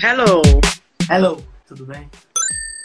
Hello. Hello, tudo bem?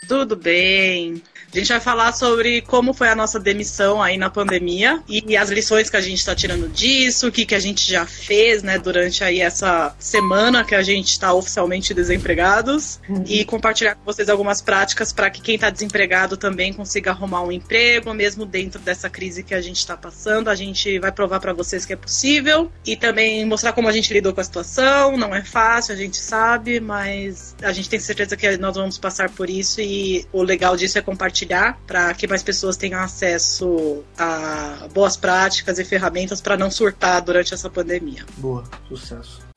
Tudo bem. A gente vai falar sobre como foi a nossa demissão aí na pandemia e as lições que a gente está tirando disso, o que, que a gente já fez, né, durante aí essa semana que a gente está oficialmente desempregados uhum. e compartilhar com vocês algumas práticas para que quem está desempregado também consiga arrumar um emprego, mesmo dentro dessa crise que a gente está passando. A gente vai provar para vocês que é possível e também mostrar como a gente lidou com a situação. Não é fácil, a gente sabe, mas a gente tem certeza que nós vamos passar por isso e o legal disso é compartilhar para que mais pessoas tenham acesso a boas práticas e ferramentas para não surtar durante essa pandemia. Boa, sucesso.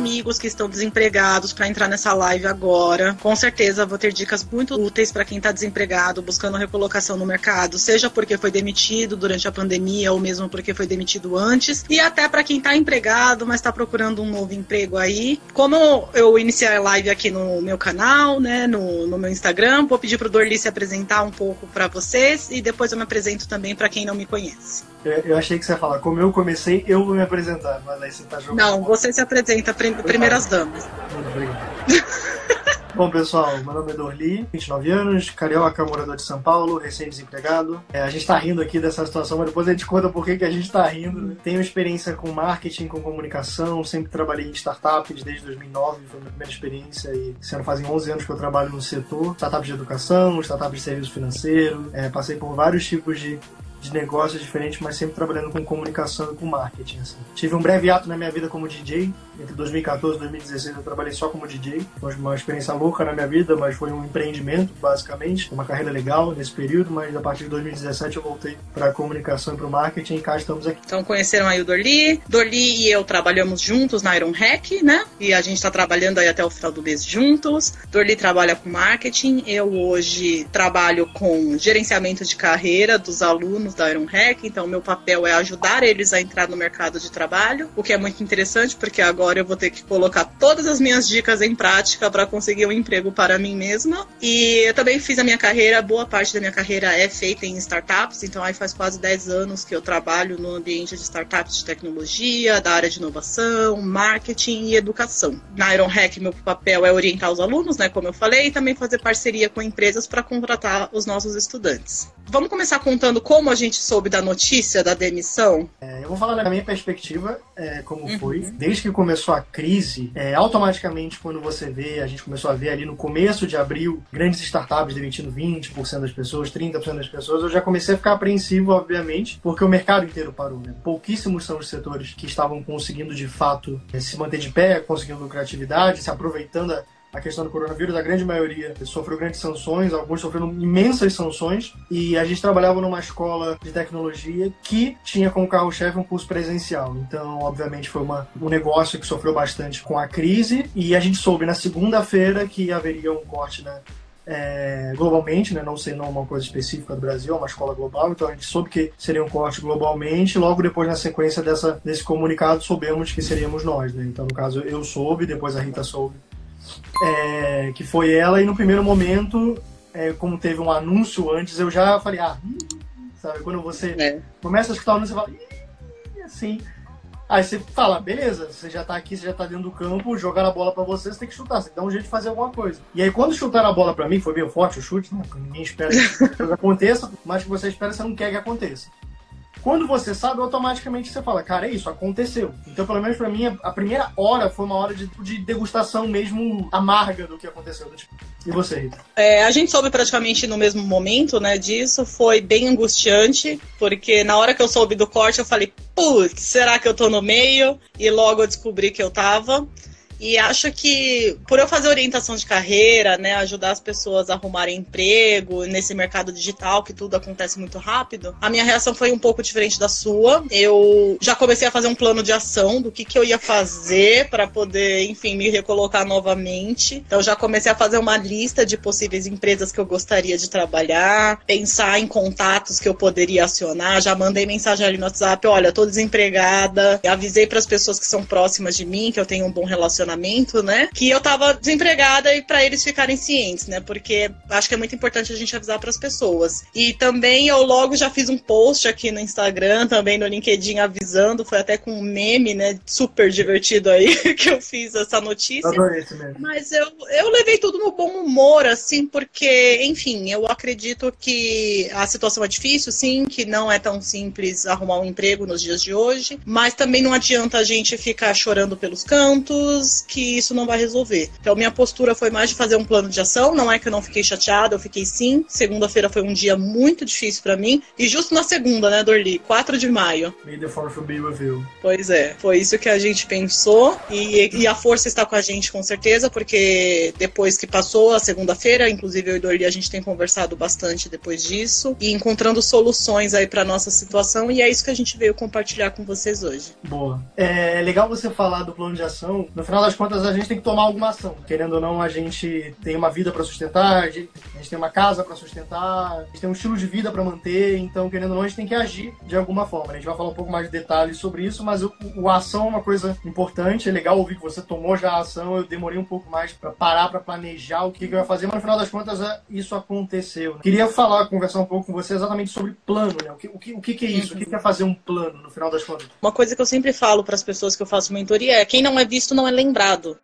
Amigos que estão desempregados para entrar nessa live agora. Com certeza vou ter dicas muito úteis para quem está desempregado, buscando recolocação no mercado, seja porque foi demitido durante a pandemia ou mesmo porque foi demitido antes, e até para quem está empregado, mas está procurando um novo emprego aí. Como eu iniciei a live aqui no meu canal, né, no, no meu Instagram, vou pedir para o Dorli se apresentar um pouco para vocês e depois eu me apresento também para quem não me conhece. Eu, achei que você ia falar, como eu comecei, eu vou me apresentar, mas aí você tá jogando. Não, você se apresenta, prim primeiras damas. Muito obrigado. Bom, pessoal, meu nome é Dorli, 29 anos, carioca, morador de São Paulo, recém-desempregado. É, a gente tá rindo aqui dessa situação, mas depois a gente conta por que, que a gente tá rindo. Né? Tenho experiência com marketing, com comunicação, sempre trabalhei em startups desde 2009, foi a minha primeira experiência e ano fazem 11 anos que eu trabalho no setor, startups de educação, startups de serviço financeiro, é, passei por vários tipos de de negócios diferentes, mas sempre trabalhando com comunicação e com marketing. Assim. Tive um breve ato na minha vida como DJ. Entre 2014 e 2016 eu trabalhei só como DJ. Foi uma experiência louca na minha vida, mas foi um empreendimento, basicamente. Uma carreira legal nesse período, mas a partir de 2017 eu voltei para comunicação e para o marketing e cá estamos aqui. Então conheceram aí o Dorli. Dorli e eu trabalhamos juntos na Iron Hack, né? E a gente está trabalhando aí até o final do mês juntos. Dorli trabalha com marketing. Eu hoje trabalho com gerenciamento de carreira dos alunos alunos da Iron Hack, então meu papel é ajudar eles a entrar no mercado de trabalho, o que é muito interessante porque agora eu vou ter que colocar todas as minhas dicas em prática para conseguir um emprego para mim mesma. E eu também fiz a minha carreira, boa parte da minha carreira é feita em startups, então aí faz quase 10 anos que eu trabalho no ambiente de startups de tecnologia, da área de inovação, marketing e educação. Na Iron Hack, meu papel é orientar os alunos, né, como eu falei, e também fazer parceria com empresas para contratar os nossos estudantes. Vamos começar contando como a gente soube da notícia da demissão? É, eu vou falar da minha perspectiva, é, como uhum. foi. Desde que começou a crise, é, automaticamente, quando você vê, a gente começou a ver ali no começo de abril, grandes startups demitindo 20% das pessoas, 30% das pessoas, eu já comecei a ficar apreensivo, obviamente, porque o mercado inteiro parou. Né? Pouquíssimos são os setores que estavam conseguindo, de fato, é, se manter de pé, conseguindo lucratividade, se aproveitando a a questão do coronavírus, a grande maioria sofreu grandes sanções, alguns sofreram imensas sanções, e a gente trabalhava numa escola de tecnologia que tinha como carro-chefe um curso presencial. Então, obviamente, foi uma, um negócio que sofreu bastante com a crise, e a gente soube na segunda-feira que haveria um corte né, é, globalmente, né, não sendo uma coisa específica do Brasil, é uma escola global, então a gente soube que seria um corte globalmente. Logo depois, na sequência dessa, desse comunicado, soubemos que seríamos nós. Né? Então, no caso, eu soube, depois a Rita soube é, que foi ela, e no primeiro momento, é, como teve um anúncio antes, eu já falei, ah, hum, sabe, quando você é. começa a escutar o anúncio, você fala, assim. Aí você fala, beleza, você já tá aqui, você já tá dentro do campo, jogar a bola para você, você tem que chutar, você dar um jeito de fazer alguma coisa. E aí quando chutaram a bola para mim, foi bem forte o chute, né? Ninguém espera que aconteça, mas que você espera, você não quer que aconteça. Quando você sabe, automaticamente você fala, cara, é isso, aconteceu. Então, pelo menos para mim, a primeira hora foi uma hora de, de degustação mesmo amarga do que aconteceu. Tipo, e você, Rita? É, a gente soube praticamente no mesmo momento, né, disso. Foi bem angustiante, porque na hora que eu soube do corte, eu falei, putz, será que eu tô no meio? E logo eu descobri que eu tava. E acho que por eu fazer orientação de carreira, né, ajudar as pessoas a arrumarem emprego nesse mercado digital que tudo acontece muito rápido, a minha reação foi um pouco diferente da sua. Eu já comecei a fazer um plano de ação do que, que eu ia fazer para poder, enfim, me recolocar novamente. Então já comecei a fazer uma lista de possíveis empresas que eu gostaria de trabalhar, pensar em contatos que eu poderia acionar. Já mandei mensagem ali no WhatsApp, olha, tô desempregada. Avisei para as pessoas que são próximas de mim que eu tenho um bom relacionamento relacionamento, né? Que eu tava desempregada e para eles ficarem cientes, né? Porque acho que é muito importante a gente avisar para as pessoas. E também eu logo já fiz um post aqui no Instagram, também no LinkedIn avisando, foi até com um meme, né? Super divertido aí que eu fiz essa notícia. Adorei esse meme. Mas eu, eu levei tudo no bom humor, assim, porque, enfim, eu acredito que a situação é difícil, sim, que não é tão simples arrumar um emprego nos dias de hoje, mas também não adianta a gente ficar chorando pelos cantos, que isso não vai resolver. Então, minha postura foi mais de fazer um plano de ação, não é que eu não fiquei chateada, eu fiquei sim. Segunda-feira foi um dia muito difícil para mim, e justo na segunda, né, Dorli? 4 de maio. May the force be with you. Pois é, foi isso que a gente pensou, e, e a força está com a gente com certeza, porque depois que passou a segunda-feira, inclusive eu e Dorli, a gente tem conversado bastante depois disso, e encontrando soluções aí para nossa situação, e é isso que a gente veio compartilhar com vocês hoje. Boa. É legal você falar do plano de ação. No final das contas, a gente tem que tomar alguma ação. Querendo ou não, a gente tem uma vida para sustentar, a gente tem uma casa para sustentar, a gente tem um estilo de vida para manter. Então, querendo ou não, a gente tem que agir de alguma forma. A gente vai falar um pouco mais de detalhes sobre isso, mas o, o ação é uma coisa importante. É legal ouvir que você tomou já a ação. Eu demorei um pouco mais para parar para planejar o que, que eu ia fazer, mas no final das contas, é, isso aconteceu. Queria falar, conversar um pouco com você exatamente sobre plano, né? O que, o que, o que, é isso? O que, que é fazer um plano no final das contas? Uma coisa que eu sempre falo para as pessoas que eu faço mentoria é: quem não é visto não é lembrado.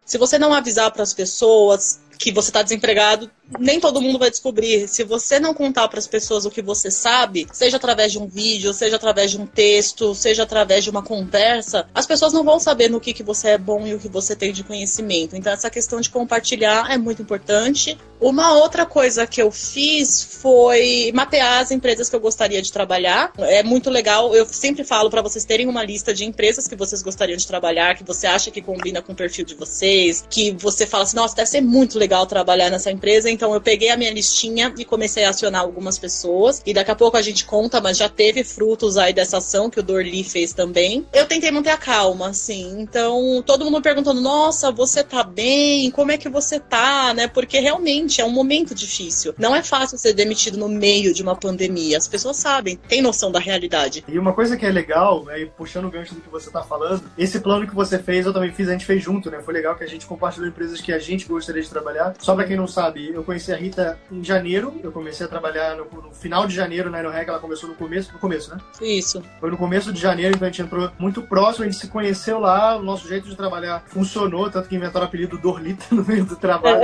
Se você não avisar para as pessoas que você está desempregado, nem todo mundo vai descobrir. Se você não contar para as pessoas o que você sabe, seja através de um vídeo, seja através de um texto, seja através de uma conversa, as pessoas não vão saber no que, que você é bom e o que você tem de conhecimento. Então, essa questão de compartilhar é muito importante. Uma outra coisa que eu fiz foi mapear as empresas que eu gostaria de trabalhar. É muito legal. Eu sempre falo para vocês terem uma lista de empresas que vocês gostariam de trabalhar, que você acha que combina com o perfil de vocês, que você fala assim, nossa, deve ser muito legal trabalhar nessa empresa. Então eu peguei a minha listinha e comecei a acionar algumas pessoas. E daqui a pouco a gente conta, mas já teve frutos aí dessa ação que o Dorli fez também. Eu tentei manter a calma, assim. Então, todo mundo perguntando: "Nossa, você tá bem? Como é que você tá?", né? Porque realmente é um momento difícil. Não é fácil ser demitido no meio de uma pandemia. As pessoas sabem, têm noção da realidade. E uma coisa que é legal, aí puxando o gancho do que você tá falando, esse plano que você fez, eu também fiz, a gente fez junto, né? Foi legal que a gente compartilhou empresas que a gente gostaria de trabalhar. Só pra quem não sabe, eu conheci a Rita em janeiro. Eu comecei a trabalhar no, no final de janeiro na Aerohack. Ela começou no começo, no começo, né? Isso. Foi no começo de janeiro, então a gente entrou muito próximo, a gente se conheceu lá, o nosso jeito de trabalhar funcionou, tanto que inventaram o apelido Dorlita no meio do trabalho.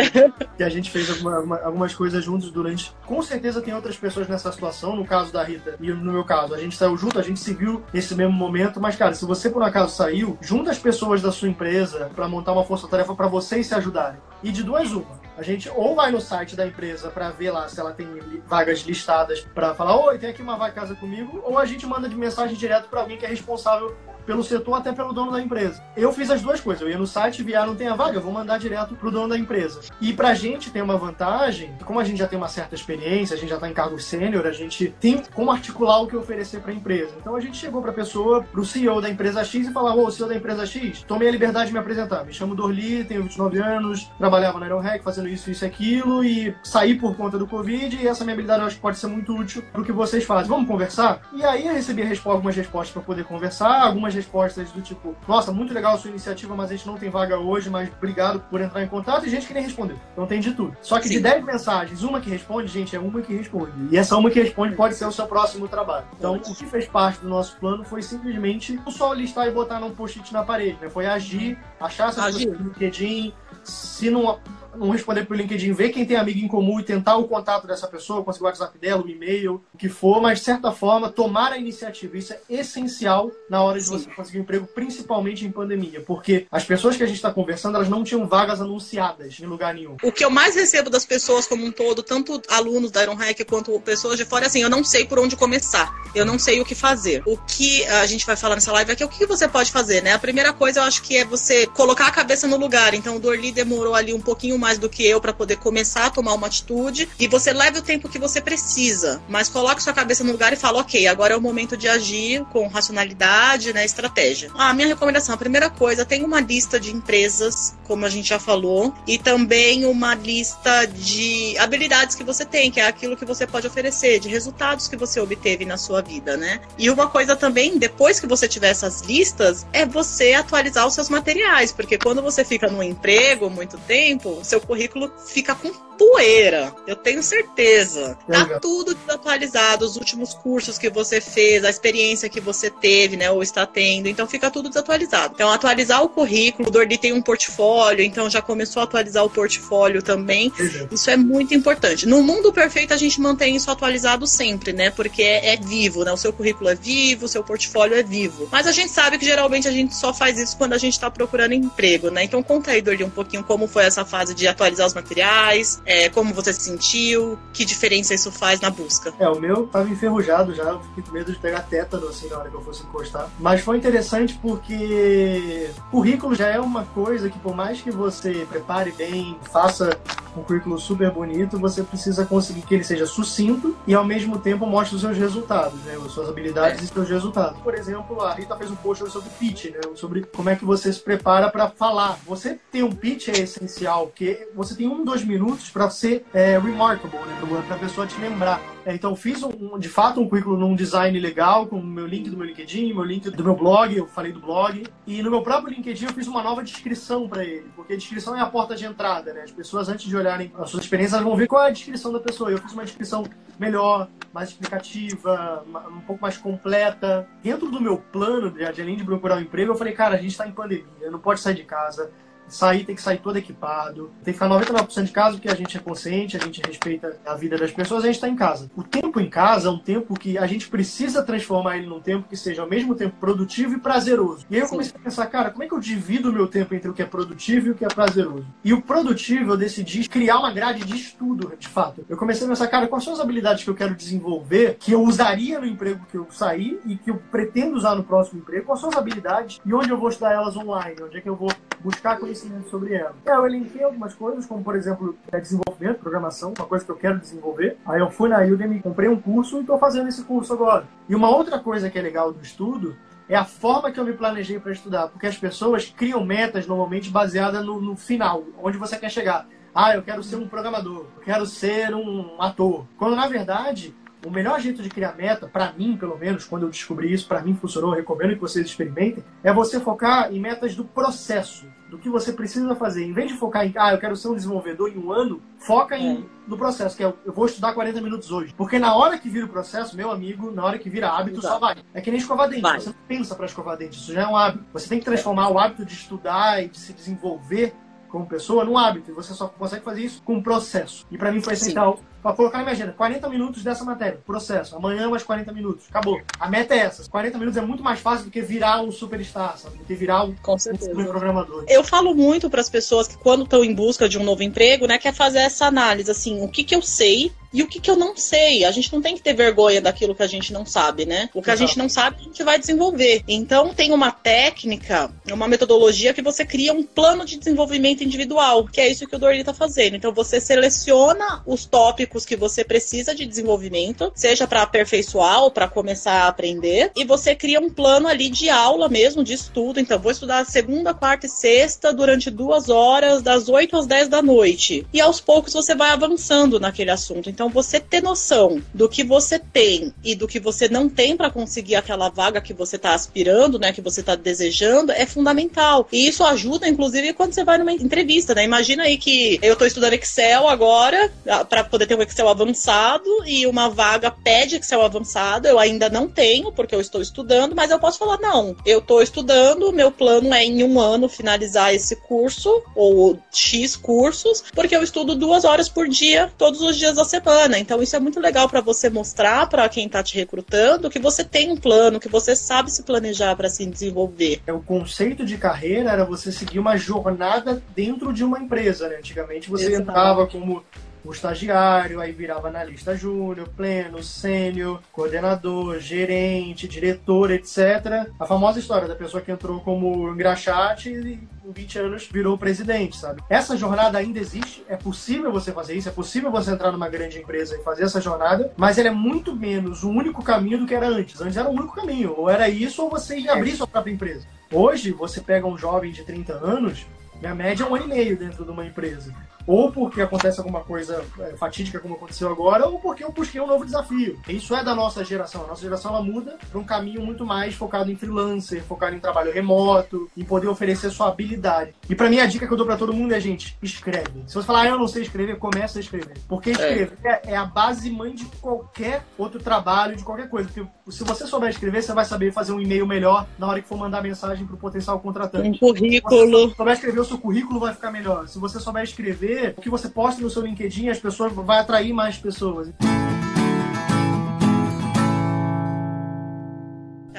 que a gente fez alguma, uma, algumas coisas juntos durante. Com certeza tem outras pessoas nessa situação, no caso da Rita e no meu caso. A gente saiu junto, a gente se viu nesse mesmo momento, mas, cara, se você por um acaso saiu, junta as pessoas da sua empresa para montar uma força-tarefa para vocês se ajudarem. E de duas, uma. A gente ou vai no site da empresa para ver lá se ela tem vagas listadas para falar, oi, tem aqui uma vaga casa comigo, ou a gente manda de mensagem direto para alguém que é responsável pelo setor até pelo dono da empresa. Eu fiz as duas coisas. Eu ia no site, via, ah, não tem a vaga, eu vou mandar direto pro dono da empresa. E pra gente tem uma vantagem, como a gente já tem uma certa experiência, a gente já tá em cargo sênior, a gente tem como articular o que oferecer pra empresa. Então a gente chegou pra pessoa, pro CEO da empresa X e falou, ô, CEO da empresa X, tomei a liberdade de me apresentar. Me chamo Dorli, tenho 29 anos, trabalhava na Aerohack fazendo isso, isso e aquilo, e saí por conta do Covid, e essa minha habilidade eu acho que pode ser muito útil pro que vocês fazem. Vamos conversar? E aí eu recebi algumas respostas para poder conversar, algumas respostas do tipo, nossa, muito legal a sua iniciativa, mas a gente não tem vaga hoje, mas obrigado por entrar em contato, e gente que nem respondeu. Então tem de tudo. Só que Sim. de 10 mensagens, uma que responde, gente, é uma que responde. E essa uma que responde pode ser o seu próximo trabalho. Então, o que fez parte do nosso plano foi simplesmente não só listar e botar num post-it na parede, né? Foi agir, achar essas agir. pessoas no LinkedIn, se não não responder pelo LinkedIn, ver quem tem amigo em comum e tentar o contato dessa pessoa, conseguir o WhatsApp dela, o e-mail, o que for, mas de certa forma tomar a iniciativa. Isso é essencial na hora de Sim. você conseguir um emprego, principalmente em pandemia, porque as pessoas que a gente está conversando, elas não tinham vagas anunciadas em lugar nenhum. O que eu mais recebo das pessoas como um todo, tanto alunos da Iron Hack quanto pessoas de fora, é assim, eu não sei por onde começar, eu não sei o que fazer. O que a gente vai falar nessa live é o que você pode fazer, né? A primeira coisa eu acho que é você colocar a cabeça no lugar. Então o Dorli demorou ali um pouquinho mais do que eu para poder começar a tomar uma atitude e você leve o tempo que você precisa, mas coloque sua cabeça no lugar e fala, ok, agora é o momento de agir com racionalidade, né, estratégia. Ah, minha recomendação, a primeira coisa, tem uma lista de empresas, como a gente já falou, e também uma lista de habilidades que você tem, que é aquilo que você pode oferecer, de resultados que você obteve na sua vida, né? E uma coisa também, depois que você tiver essas listas, é você atualizar os seus materiais, porque quando você fica no emprego muito tempo, seu currículo fica com poeira. Eu tenho certeza. Tá tudo desatualizado, os últimos cursos que você fez, a experiência que você teve, né, ou está tendo. Então fica tudo desatualizado. Então atualizar o currículo, o Dordi tem um portfólio, então já começou a atualizar o portfólio também. Isso é muito importante. No mundo perfeito a gente mantém isso atualizado sempre, né? Porque é, é vivo, né? O seu currículo é vivo, o seu portfólio é vivo. Mas a gente sabe que geralmente a gente só faz isso quando a gente está procurando emprego, né? Então conta aí, Dordi, um pouquinho como foi essa fase de atualizar os materiais, é, como você se sentiu, que diferença isso faz na busca. É, o meu tava enferrujado já, eu fiquei com medo de pegar tétano assim na hora que eu fosse encostar. Mas foi interessante porque currículo já é uma coisa que por mais que você prepare bem, faça um currículo super bonito, você precisa conseguir que ele seja sucinto e ao mesmo tempo mostre os seus resultados, né? As suas habilidades é. e seus resultados. Por exemplo, a Rita fez um post sobre pitch, né? Sobre como é que você se prepara para falar. Você ter um pitch é essencial, porque você tem um, dois minutos para ser é, remarkable, né? Para a pessoa te lembrar. É, então, fiz um, de fato um currículo num design legal, com o meu link do meu LinkedIn, meu link do meu blog, eu falei do blog. E no meu próprio LinkedIn eu fiz uma nova descrição para ele, porque a descrição é a porta de entrada, né? As pessoas, antes de olharem as suas experiências, vão ver qual é a descrição da pessoa. Eu fiz uma descrição melhor, mais explicativa, um pouco mais completa. Dentro do meu plano, de, além de procurar um emprego, eu falei, cara, a gente está em pandemia, não pode sair de casa sair tem que sair todo equipado, tem que ficar 99% de casa porque a gente é consciente, a gente respeita a vida das pessoas, a gente está em casa. O tempo em casa é um tempo que a gente precisa transformar ele num tempo que seja ao mesmo tempo produtivo e prazeroso. E aí eu Sim. comecei a pensar, cara, como é que eu divido o meu tempo entre o que é produtivo e o que é prazeroso? E o produtivo eu decidi criar uma grade de estudo, de fato. Eu comecei a pensar, cara, quais são as habilidades que eu quero desenvolver, que eu usaria no emprego que eu saí e que eu pretendo usar no próximo emprego, quais são as habilidades e onde eu vou estudar elas online, onde é que eu vou buscar conhecimento conhecimento sobre ela. É, eu elenquei algumas coisas, como por exemplo, é desenvolvimento, programação, uma coisa que eu quero desenvolver. Aí eu fui na Udemy, comprei um curso e estou fazendo esse curso agora. E uma outra coisa que é legal do estudo é a forma que eu me planejei para estudar, porque as pessoas criam metas normalmente baseadas no, no final, onde você quer chegar. Ah, eu quero ser um programador, eu quero ser um ator. Quando na verdade o melhor jeito de criar meta, para mim, pelo menos, quando eu descobri isso, para mim funcionou, recomendo que vocês experimentem, é você focar em metas do processo, do que você precisa fazer. Em vez de focar em, ah, eu quero ser um desenvolvedor em um ano, foca em, é. no processo, que é, eu vou estudar 40 minutos hoje. Porque na hora que vira o processo, meu amigo, na hora que vira hábito, Exato. só vai. É que nem escovar dente. Vai. Você não pensa para escovar dente, isso já é um hábito. Você tem que transformar é. o hábito de estudar e de se desenvolver como pessoa num hábito. E você só consegue fazer isso com um processo. E para mim foi essencial para colocar na minha agenda 40 minutos dessa matéria, processo. Amanhã mais 40 minutos. Acabou. A meta é essa. 40 minutos é muito mais fácil do que virar um superstar, sabe? Do que virar um, Com certeza. um programador. Eu falo muito para as pessoas que quando estão em busca de um novo emprego, né, quer fazer essa análise assim, o que que eu sei e o que, que eu não sei. A gente não tem que ter vergonha daquilo que a gente não sabe, né? O que Exato. a gente não sabe, a gente vai desenvolver. Então, tem uma técnica, uma metodologia que você cria um plano de desenvolvimento individual, que é isso que o Dorli está fazendo. Então, você seleciona os tópicos que você precisa de desenvolvimento, seja para aperfeiçoar ou para começar a aprender, e você cria um plano ali de aula mesmo, de estudo. Então, vou estudar segunda, quarta e sexta durante duas horas, das 8 às 10 da noite. E aos poucos você vai avançando naquele assunto. Então, então, você ter noção do que você tem e do que você não tem para conseguir aquela vaga que você está aspirando, né, que você está desejando, é fundamental. E isso ajuda, inclusive, quando você vai numa entrevista, né? Imagina aí que eu estou estudando Excel agora ah, para poder ter um Excel avançado e uma vaga pede Excel avançado. Eu ainda não tenho porque eu estou estudando, mas eu posso falar não. Eu estou estudando, meu plano é em um ano finalizar esse curso ou x cursos, porque eu estudo duas horas por dia, todos os dias da semana semana. Então isso é muito legal para você mostrar para quem está te recrutando que você tem um plano, que você sabe se planejar para se desenvolver. É, o conceito de carreira era você seguir uma jornada dentro de uma empresa, né? Antigamente você Exato. entrava como o estagiário, aí virava analista júnior, pleno, sênior, coordenador, gerente, diretor, etc. A famosa história da pessoa que entrou como engraxate e em 20 anos virou presidente, sabe? Essa jornada ainda existe, é possível você fazer isso, é possível você entrar numa grande empresa e fazer essa jornada, mas ela é muito menos o único caminho do que era antes. Antes era o único caminho, ou era isso ou você ia abrir sua própria empresa. Hoje, você pega um jovem de 30 anos, minha média é um ano e meio dentro de uma empresa ou porque acontece alguma coisa é, fatídica como aconteceu agora, ou porque eu busquei um novo desafio. Isso é da nossa geração. A nossa geração ela muda para um caminho muito mais focado em freelancer, focado em trabalho remoto, em poder oferecer sua habilidade. E para mim a dica que eu dou para todo mundo é, gente, escreve. Se você falar, ah, eu não sei escrever, começa a escrever. Porque é. escrever é. é a base mãe de qualquer outro trabalho, de qualquer coisa. Porque se você souber escrever, você vai saber fazer um e-mail melhor na hora que for mandar mensagem para o potencial contratante. Um currículo. Se souber escrever, seu currículo vai ficar melhor. Se você souber escrever, o que você posta no seu LinkedIn, as pessoas vai atrair mais pessoas.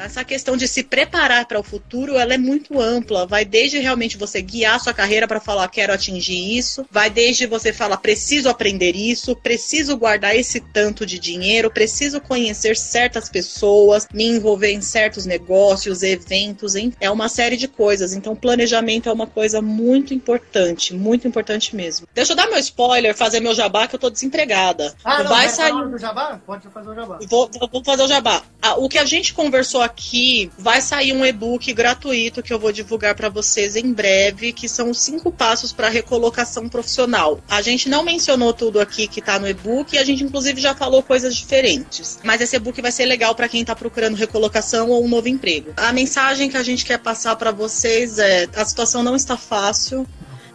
Essa questão de se preparar para o futuro, ela é muito ampla. Vai desde realmente você guiar sua carreira para falar quero atingir isso, vai desde você falar preciso aprender isso, preciso guardar esse tanto de dinheiro, preciso conhecer certas pessoas, me envolver em certos negócios, eventos, hein? é uma série de coisas. Então, planejamento é uma coisa muito importante, muito importante mesmo. Deixa eu dar meu spoiler, fazer meu jabá que eu tô desempregada. Ah, não, vai sair. Jabá? Pode fazer o jabá. Vou, vou fazer o jabá. Ah, o que a gente conversou aqui aqui vai sair um e-book gratuito que eu vou divulgar para vocês em breve, que são os cinco passos para recolocação profissional. A gente não mencionou tudo aqui que está no e-book e a gente inclusive já falou coisas diferentes. Mas esse e-book vai ser legal para quem está procurando recolocação ou um novo emprego. A mensagem que a gente quer passar para vocês é: a situação não está fácil.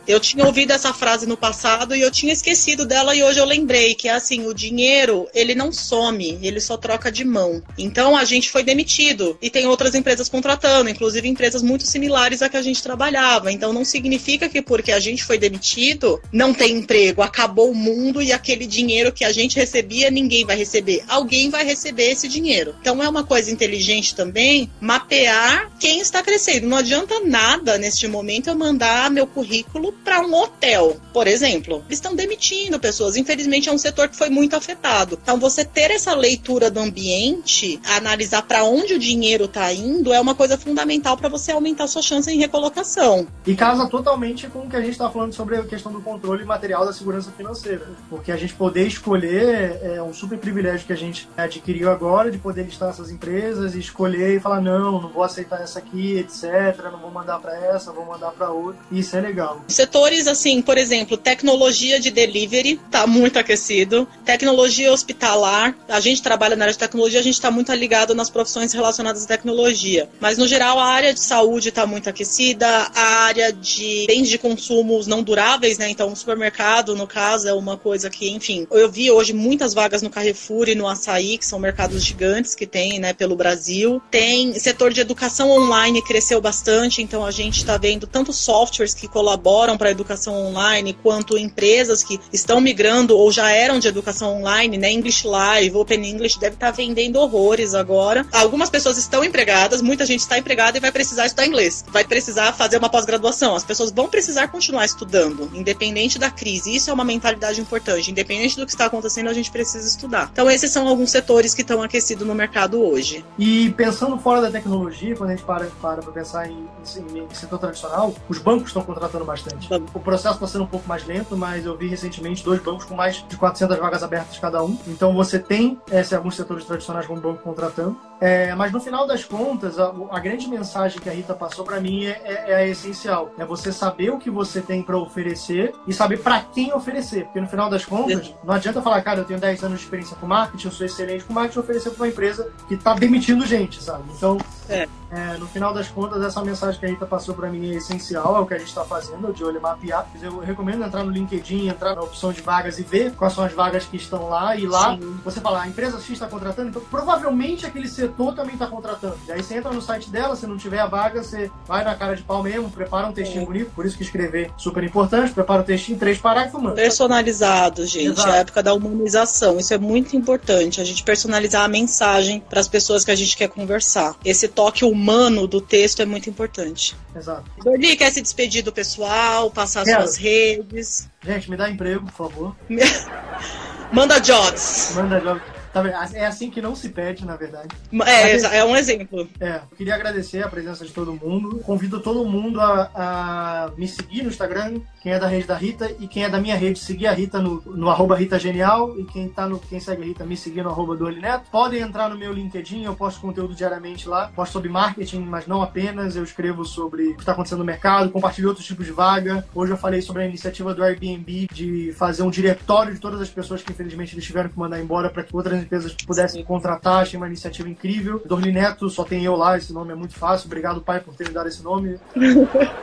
Eu tinha ouvido essa frase no passado e eu tinha esquecido dela e hoje eu lembrei que é assim, o dinheiro, ele não some, ele só troca de mão. Então a gente foi demitido e tem outras empresas contratando, inclusive empresas muito similares a que a gente trabalhava. Então não significa que porque a gente foi demitido, não tem emprego, acabou o mundo e aquele dinheiro que a gente recebia, ninguém vai receber. Alguém vai receber esse dinheiro. Então é uma coisa inteligente também mapear quem está crescendo. Não adianta nada neste momento eu mandar meu currículo para um hotel, por exemplo. Eles estão demitindo pessoas. Infelizmente, é um setor que foi muito afetado. Então, você ter essa leitura do ambiente, analisar para onde o dinheiro está indo, é uma coisa fundamental para você aumentar sua chance em recolocação. E casa totalmente com o que a gente está falando sobre a questão do controle material da segurança financeira. Porque a gente poder escolher é um super privilégio que a gente adquiriu agora, de poder listar essas empresas e escolher e falar: não, não vou aceitar essa aqui, etc. Não vou mandar para essa, vou mandar para outra. Isso é legal. Você setores assim, por exemplo, tecnologia de delivery está muito aquecido, tecnologia hospitalar. A gente trabalha na área de tecnologia, a gente está muito ligado nas profissões relacionadas à tecnologia. Mas no geral, a área de saúde está muito aquecida, a área de bens de consumos não duráveis, né? Então, o supermercado, no caso, é uma coisa que, enfim, eu vi hoje muitas vagas no Carrefour e no Açaí, que são mercados gigantes que tem, né, pelo Brasil. Tem setor de educação online cresceu bastante, então a gente está vendo tanto softwares que colaboram para a educação online, quanto empresas que estão migrando ou já eram de educação online, né? English Live, Open English deve estar tá vendendo horrores agora. Algumas pessoas estão empregadas, muita gente está empregada e vai precisar estudar inglês, vai precisar fazer uma pós-graduação. As pessoas vão precisar continuar estudando, independente da crise. Isso é uma mentalidade importante. Independente do que está acontecendo, a gente precisa estudar. Então, esses são alguns setores que estão aquecidos no mercado hoje. E pensando fora da tecnologia, quando a gente para para pensar em, em, em setor tradicional, os bancos estão contratando bastante. O processo está sendo um pouco mais lento, mas eu vi recentemente dois bancos com mais de 400 vagas abertas cada um. Então você tem é, alguns setores tradicionais como banco contratando. É, mas no final das contas, a, a, grande mensagem que a Rita passou para mim é, é, é, essencial. É você saber o que você tem para oferecer e saber para quem oferecer. Porque no final das contas, não adianta falar, cara, eu tenho 10 anos de experiência com marketing, eu sou excelente com marketing, oferecer para uma empresa que está demitindo gente, sabe? Então, é. É, no final das contas, essa mensagem que a Rita passou para mim é essencial, é o que a gente está fazendo, de olho mapear. Eu recomendo entrar no LinkedIn, entrar na opção de vagas e ver quais são as vagas que estão lá. E lá Sim. você fala, a empresa X está contratando, então provavelmente aquele setor também está contratando. E aí você entra no site dela, se não tiver a vaga, você vai na cara de pau mesmo, prepara um textinho é. bonito, por isso que escrever super importante, prepara um textinho em três parágrafos, mano. Personalizado, gente. Exato. É a época da humanização. Isso é muito importante. A gente personalizar a mensagem para as pessoas que a gente quer conversar. Esse toque humano do texto é muito importante. Exato. Dorli, quer se despedir do pessoal, passar Quero. suas redes? Gente, me dá emprego, por favor. Manda jobs. Manda jobs. Tá é assim que não se pede, na verdade. É, Mas, é um exemplo. É, eu queria agradecer a presença de todo mundo. Convido todo mundo a, a me seguir no Instagram, quem é da rede da Rita, e quem é da minha rede, seguir a Rita no, no arroba Rita Genial, e quem, tá no, quem segue a Rita, me seguir no arroba do Neto. Podem entrar no meu LinkedIn, eu posto conteúdo diariamente lá. Posto sobre marketing, mas não apenas. Eu escrevo sobre o que está acontecendo no mercado, compartilho outros tipos de vaga. Hoje eu falei sobre a iniciativa do Airbnb de fazer um diretório de todas as pessoas que infelizmente eles tiveram que mandar embora para que outras empresas pudessem contratar. Achei uma iniciativa incrível. Dorli Neto, só tem eu lá, esse nome é muito fácil. Obrigado, pai, por ter me dado esse nome.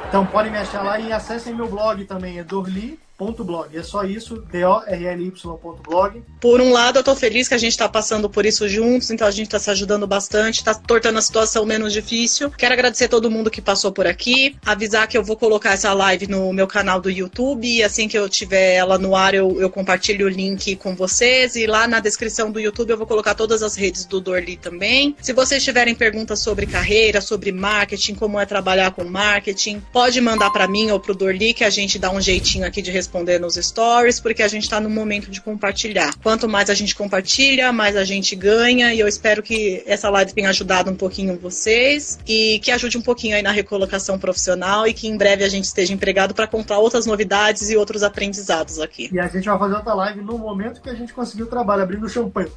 Então podem me achar lá e acessem meu blog também, é dorli blog. É só isso, D-O-R-L-Y.blog. Por um lado, eu tô feliz que a gente tá passando por isso juntos, então a gente tá se ajudando bastante, tá tornando a situação menos difícil. Quero agradecer todo mundo que passou por aqui, avisar que eu vou colocar essa live no meu canal do YouTube e assim que eu tiver ela no ar, eu, eu compartilho o link com vocês e lá na descrição do YouTube eu vou colocar todas as redes do Dorli também. Se vocês tiverem perguntas sobre carreira, sobre marketing, como é trabalhar com marketing, pode mandar para mim ou pro Dorli que a gente dá um jeitinho aqui de responder responder nos stories, porque a gente está no momento de compartilhar. Quanto mais a gente compartilha, mais a gente ganha, e eu espero que essa live tenha ajudado um pouquinho vocês e que ajude um pouquinho aí na recolocação profissional e que em breve a gente esteja empregado para contar outras novidades e outros aprendizados aqui. E a gente vai fazer outra live no momento que a gente conseguiu o trabalho, abrindo o champanhe.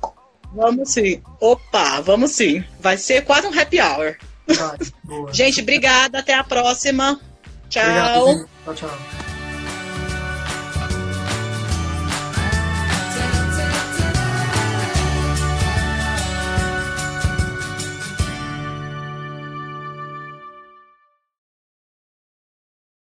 Vamos sim. Opa, vamos sim. Vai ser quase um happy hour. Vai, gente, obrigada. Até a próxima. Tchau. Obrigado, tchau, tchau.